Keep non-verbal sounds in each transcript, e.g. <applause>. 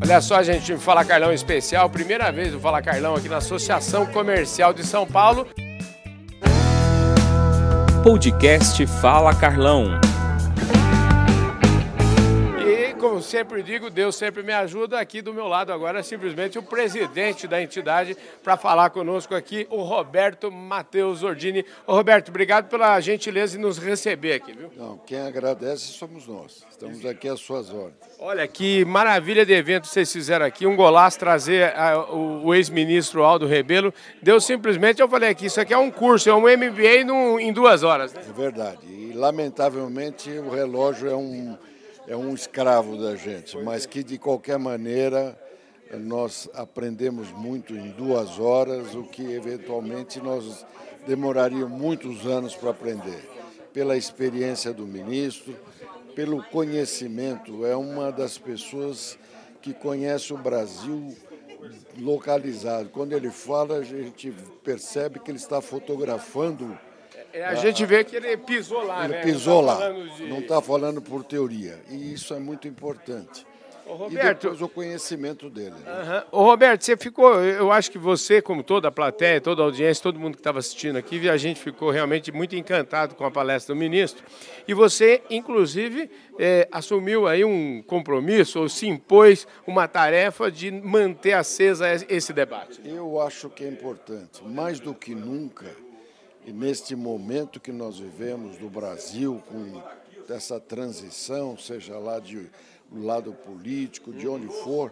Olha só, gente, Fala Carlão especial, primeira vez do Fala Carlão aqui na Associação Comercial de São Paulo. Podcast Fala Carlão como sempre digo, Deus sempre me ajuda. Aqui do meu lado agora, simplesmente o presidente da entidade para falar conosco aqui, o Roberto Matheus Ordini. Ô, Roberto, obrigado pela gentileza de nos receber aqui, viu? Não, quem agradece somos nós. Estamos aqui às suas ordens. Olha, que maravilha de evento vocês fizeram aqui. Um golaço trazer a, o, o ex-ministro Aldo Rebelo. Deu simplesmente, eu falei aqui, isso aqui é um curso, é um MBA em duas horas. Né? É verdade. E, lamentavelmente, o relógio é um é um escravo da gente, mas que de qualquer maneira nós aprendemos muito em duas horas, o que eventualmente nós demoraríamos muitos anos para aprender. Pela experiência do ministro, pelo conhecimento, é uma das pessoas que conhece o Brasil localizado. Quando ele fala, a gente percebe que ele está fotografando é, a gente vê que ele pisou lá, ele né? pisou não tá lá, de... não está falando por teoria. E isso é muito importante. Ô, Roberto, e depois o conhecimento dele. Né? Uhum. Ô, Roberto, você ficou, eu acho que você, como toda a plateia, toda a audiência, todo mundo que estava assistindo aqui, a gente ficou realmente muito encantado com a palestra do ministro. E você, inclusive, é, assumiu aí um compromisso ou se impôs uma tarefa de manter acesa esse debate. Eu acho que é importante, mais do que nunca e neste momento que nós vivemos do Brasil, com essa transição, seja lá de, do lado político, de onde for,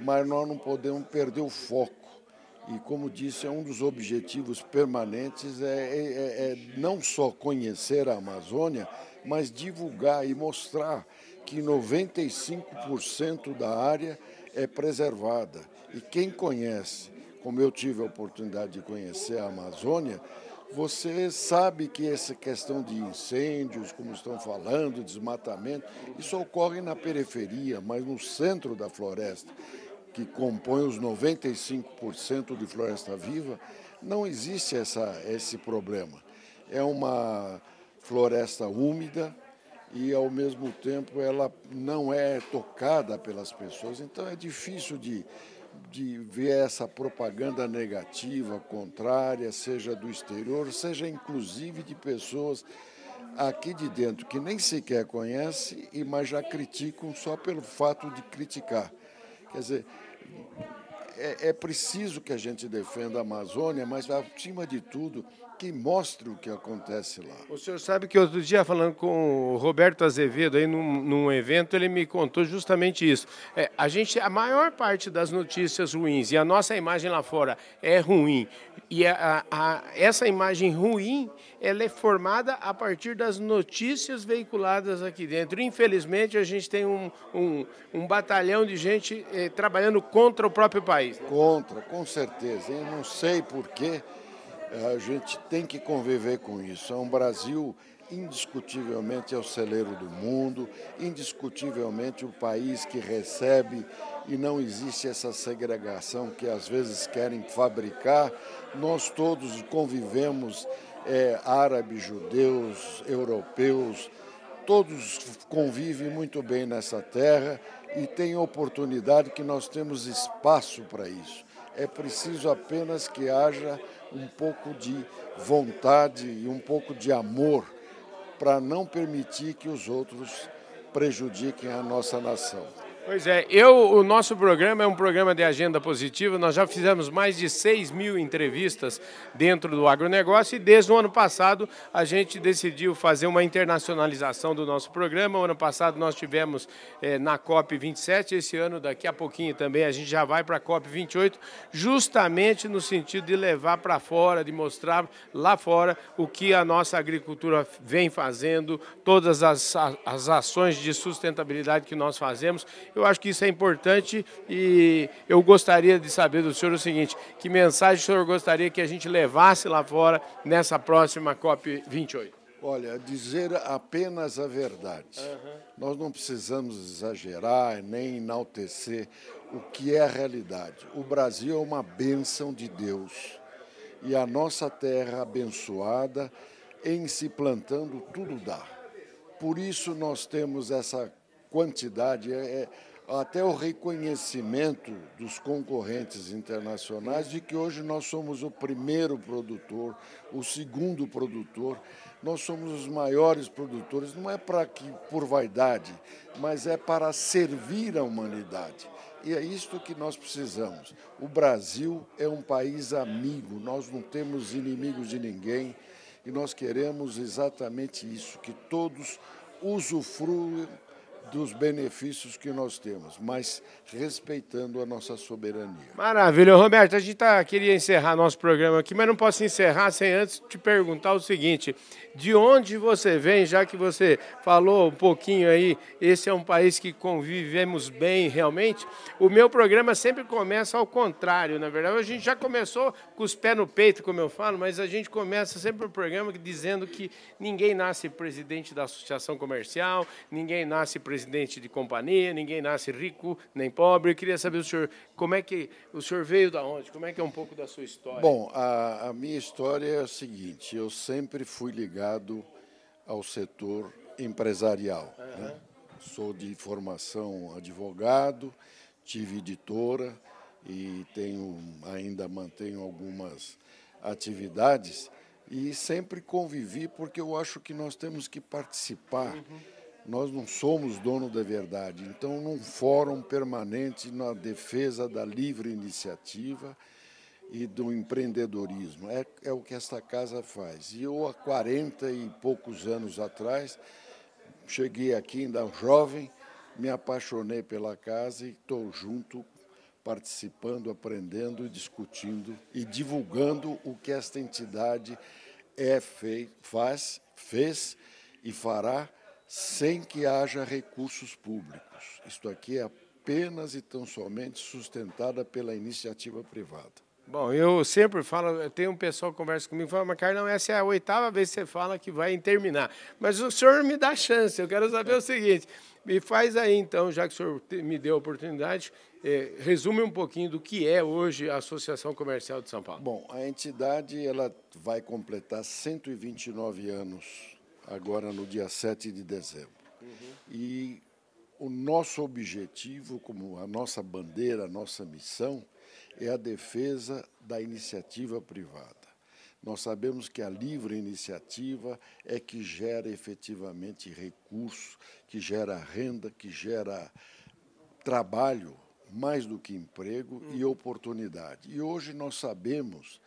mas nós não podemos perder o foco. E, como disse, é um dos objetivos permanentes é, é, é, é não só conhecer a Amazônia, mas divulgar e mostrar que 95% da área é preservada. E quem conhece, como eu tive a oportunidade de conhecer a Amazônia, você sabe que essa questão de incêndios, como estão falando, desmatamento, isso ocorre na periferia, mas no centro da floresta, que compõe os 95% de floresta viva, não existe essa, esse problema. É uma floresta úmida e, ao mesmo tempo, ela não é tocada pelas pessoas, então é difícil de de ver essa propaganda negativa, contrária, seja do exterior, seja inclusive de pessoas aqui de dentro que nem sequer conhecem, mas já criticam só pelo fato de criticar. Quer dizer, é, é preciso que a gente defenda a Amazônia, mas acima de tudo que mostre o que acontece lá. O senhor sabe que outro dia, falando com o Roberto Azevedo, aí num, num evento, ele me contou justamente isso. É, a gente, a maior parte das notícias ruins, e a nossa imagem lá fora é ruim, e a, a, essa imagem ruim, ela é formada a partir das notícias veiculadas aqui dentro. Infelizmente, a gente tem um, um, um batalhão de gente eh, trabalhando contra o próprio país. Né? Contra, com certeza. Eu não sei porquê a gente tem que conviver com isso. É um Brasil indiscutivelmente é o celeiro do mundo, indiscutivelmente o país que recebe e não existe essa segregação que às vezes querem fabricar. Nós todos convivemos, é, árabes, judeus, europeus, todos convivem muito bem nessa terra e têm oportunidade que nós temos espaço para isso. É preciso apenas que haja um pouco de vontade e um pouco de amor para não permitir que os outros prejudiquem a nossa nação. Pois é, eu, o nosso programa é um programa de agenda positiva. Nós já fizemos mais de 6 mil entrevistas dentro do agronegócio e desde o ano passado a gente decidiu fazer uma internacionalização do nosso programa. O ano passado nós tivemos eh, na COP 27, esse ano, daqui a pouquinho também, a gente já vai para a COP 28, justamente no sentido de levar para fora, de mostrar lá fora o que a nossa agricultura vem fazendo, todas as, as ações de sustentabilidade que nós fazemos. Eu acho que isso é importante e eu gostaria de saber do senhor o seguinte: que mensagem o senhor gostaria que a gente levasse lá fora nessa próxima COP28? Olha, dizer apenas a verdade. Uhum. Nós não precisamos exagerar nem enaltecer o que é a realidade. O Brasil é uma bênção de Deus. E a nossa terra abençoada, em se plantando, tudo dá. Por isso nós temos essa quantidade. É, é até o reconhecimento dos concorrentes internacionais de que hoje nós somos o primeiro produtor, o segundo produtor, nós somos os maiores produtores, não é para que por vaidade, mas é para servir a humanidade. E é isto que nós precisamos. O Brasil é um país amigo, nós não temos inimigos de ninguém e nós queremos exatamente isso, que todos usufruam dos benefícios que nós temos, mas respeitando a nossa soberania. Maravilha. Roberto, a gente tá, queria encerrar nosso programa aqui, mas não posso encerrar sem antes te perguntar o seguinte: de onde você vem, já que você falou um pouquinho aí, esse é um país que convivemos bem realmente. O meu programa sempre começa ao contrário, na verdade. A gente já começou com os pés no peito, como eu falo, mas a gente começa sempre o programa dizendo que ninguém nasce presidente da associação comercial, ninguém nasce presidente presidente de companhia, ninguém nasce rico nem pobre. Eu queria saber o senhor, como é que o senhor veio da onde? Como é que é um pouco da sua história? Bom, a, a minha história é a seguinte: eu sempre fui ligado ao setor empresarial. Uhum. Né? Sou de formação advogado, tive editora e tenho ainda mantenho algumas atividades e sempre convivi porque eu acho que nós temos que participar. Uhum nós não somos dono da verdade. Então, num fórum permanente na defesa da livre iniciativa e do empreendedorismo. É, é o que esta casa faz. E eu, há 40 e poucos anos atrás, cheguei aqui ainda jovem, me apaixonei pela casa e estou junto, participando, aprendendo, discutindo e divulgando o que esta entidade é, fez, faz, fez e fará sem que haja recursos públicos. Isto aqui é apenas e tão somente sustentada pela iniciativa privada. Bom, eu sempre falo, tem um pessoal que conversa comigo e fala, mas Carlão, essa é a oitava vez que você fala que vai terminar. Mas o senhor me dá chance, eu quero saber o seguinte, me faz aí então, já que o senhor me deu a oportunidade, é, resume um pouquinho do que é hoje a Associação Comercial de São Paulo. Bom, a entidade ela vai completar 129 anos agora no dia 7 de dezembro. Uhum. E o nosso objetivo, como a nossa bandeira, a nossa missão, é a defesa da iniciativa privada. Nós sabemos que a livre iniciativa é que gera efetivamente recursos, que gera renda, que gera trabalho, mais do que emprego uhum. e oportunidade. E hoje nós sabemos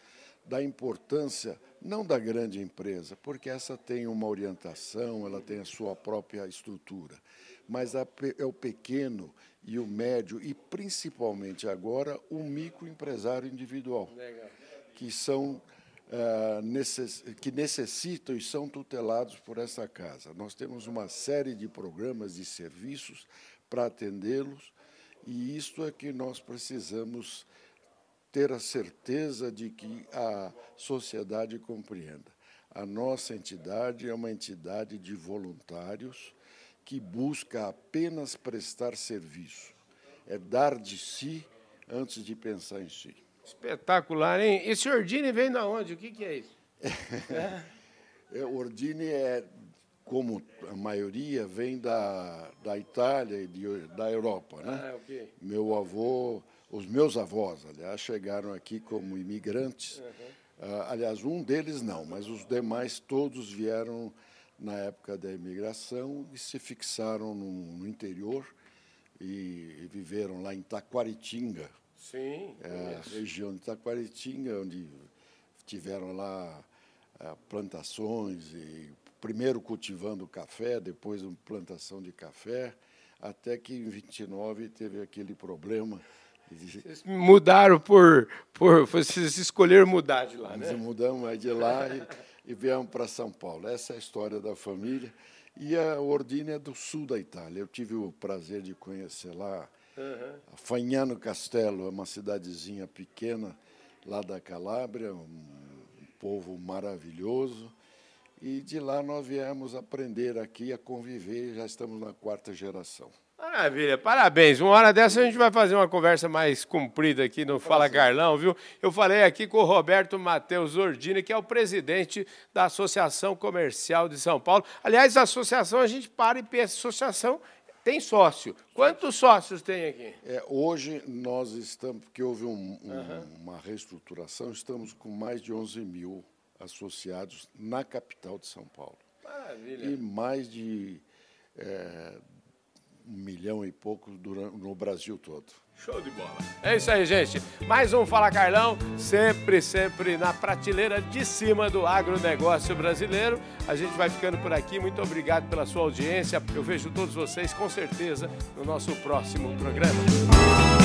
da importância não da grande empresa, porque essa tem uma orientação, ela tem a sua própria estrutura, mas é o pequeno e o médio e principalmente agora o microempresário individual, Legal. que são uh, necess, que necessitam e são tutelados por essa casa. Nós temos uma série de programas e serviços para atendê-los e isto é que nós precisamos ter a certeza de que a sociedade compreenda. A nossa entidade é uma entidade de voluntários que busca apenas prestar serviço, é dar de si antes de pensar em si. Espetacular, hein? Esse Ordine vem da onde? O que, que é isso? <laughs> é. Ordine é, como a maioria, vem da, da Itália e de, da Europa. Né? Ah, okay. Meu avô os meus avós, aliás, chegaram aqui como imigrantes. Uhum. Uh, aliás, um deles não, mas os demais todos vieram na época da imigração e se fixaram no, no interior e, e, viveram lá em Taquaritinga. Sim. É, região de Taquaritinga, onde tiveram lá uh, plantações e primeiro cultivando café, depois plantação de café, até que em 29 teve aquele problema vocês mudaram por, por. Vocês escolheram mudar de lá, né? Mudamos de lá e, e viemos para São Paulo. Essa é a história da família. E a Ordine é do sul da Itália. Eu tive o prazer de conhecer lá. Uhum. Fagnano Castello é uma cidadezinha pequena lá da Calábria, um povo maravilhoso. E de lá nós viemos aprender aqui a conviver, já estamos na quarta geração. Maravilha, parabéns. Uma hora dessa a gente vai fazer uma conversa mais comprida aqui no Fala Carlão, viu? Eu falei aqui com o Roberto Matheus Ordini, que é o presidente da Associação Comercial de São Paulo. Aliás, a associação, a gente para e pensa, associação tem sócio. Quantos sócios tem aqui? É, hoje nós estamos, porque houve um, um, uhum. uma reestruturação, estamos com mais de 11 mil associados na capital de São Paulo. Maravilha. E mais de é, um milhão e pouco durante, no Brasil todo. Show de bola. É isso aí, gente. Mais um Fala Carlão, sempre, sempre na prateleira de cima do agronegócio brasileiro. A gente vai ficando por aqui. Muito obrigado pela sua audiência. Eu vejo todos vocês, com certeza, no nosso próximo programa.